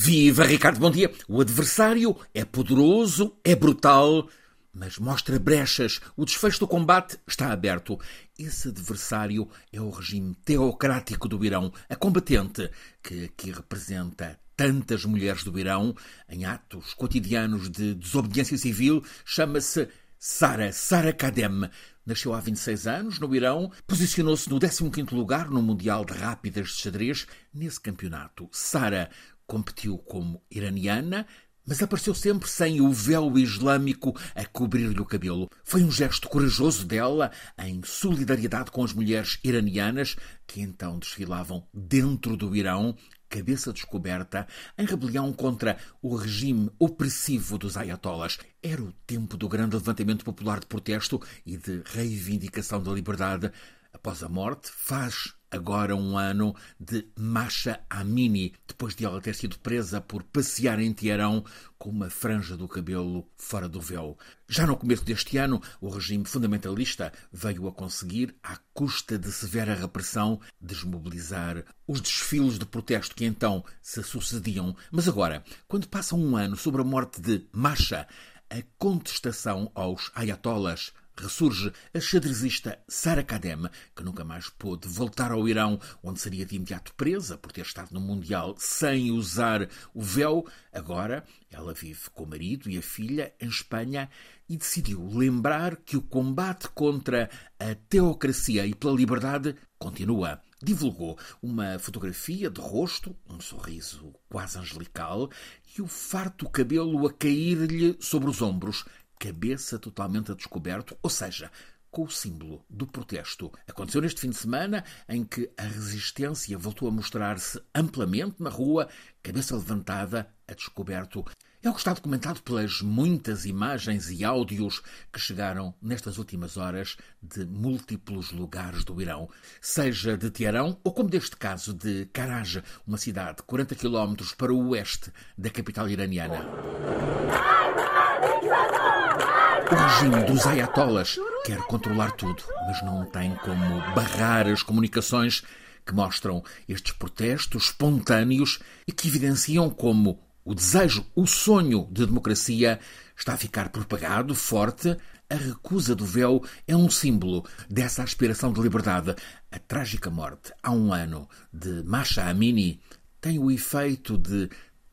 Viva Ricardo, bom dia. O adversário é poderoso, é brutal, mas mostra brechas. O desfecho do combate está aberto. Esse adversário é o regime teocrático do Irão, a combatente que aqui representa tantas mulheres do Irão em atos cotidianos de desobediência civil, chama-se Sara, Sara Kadem. Nasceu há 26 anos no Irão, posicionou-se no 15º lugar no Mundial de Rápidas de Xadrez. Nesse campeonato, Sara competiu como iraniana, mas apareceu sempre sem o véu islâmico a cobrir-lhe o cabelo. Foi um gesto corajoso dela, em solidariedade com as mulheres iranianas que então desfilavam dentro do Irão, cabeça descoberta, em rebelião contra o regime opressivo dos ayatollahs. Era o tempo do grande levantamento popular de protesto e de reivindicação da liberdade. Após a morte, faz agora um ano de Masha Amini, depois de ela ter sido presa por passear em Teherão com uma franja do cabelo fora do véu. Já no começo deste ano, o regime fundamentalista veio a conseguir, à custa de severa repressão, desmobilizar os desfiles de protesto que então se sucediam. Mas agora, quando passa um ano sobre a morte de Masha, a contestação aos ayatollahs ressurge a xadrezista Sara Kadem, que nunca mais pôde voltar ao Irão, onde seria de imediato presa por ter estado no Mundial sem usar o véu. Agora ela vive com o marido e a filha em Espanha e decidiu lembrar que o combate contra a teocracia e pela liberdade continua. Divulgou uma fotografia de rosto, um sorriso quase angelical e o farto cabelo a cair-lhe sobre os ombros cabeça totalmente a descoberto, ou seja, com o símbolo do protesto. Aconteceu neste fim de semana em que a resistência voltou a mostrar-se amplamente na rua, cabeça levantada, a descoberto. É o que está documentado pelas muitas imagens e áudios que chegaram nestas últimas horas de múltiplos lugares do Irão, seja de Teherão ou, como deste caso, de Karaj, uma cidade 40 km para o oeste da capital iraniana. O regime dos ayatollahs quer controlar tudo, mas não tem como barrar as comunicações que mostram estes protestos espontâneos e que evidenciam como o desejo, o sonho de democracia está a ficar propagado, forte. A recusa do véu é um símbolo dessa aspiração de liberdade. A trágica morte, há um ano, de Masha Amini tem o efeito de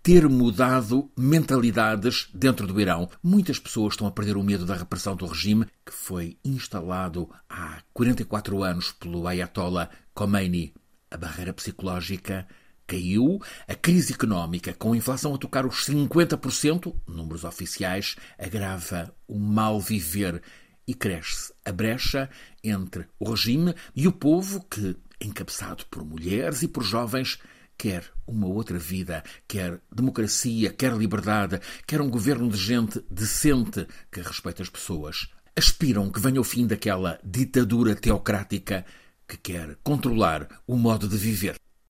ter mudado mentalidades dentro do Irão. Muitas pessoas estão a perder o medo da repressão do regime que foi instalado há 44 anos pelo Ayatollah Khomeini. A barreira psicológica caiu, a crise económica, com a inflação a tocar os 50%, números oficiais, agrava o mal viver e cresce a brecha entre o regime e o povo que, encabeçado por mulheres e por jovens, quer uma outra vida, quer democracia, quer liberdade, quer um governo de gente decente que respeite as pessoas. Aspiram que venha o fim daquela ditadura teocrática que quer controlar o modo de viver.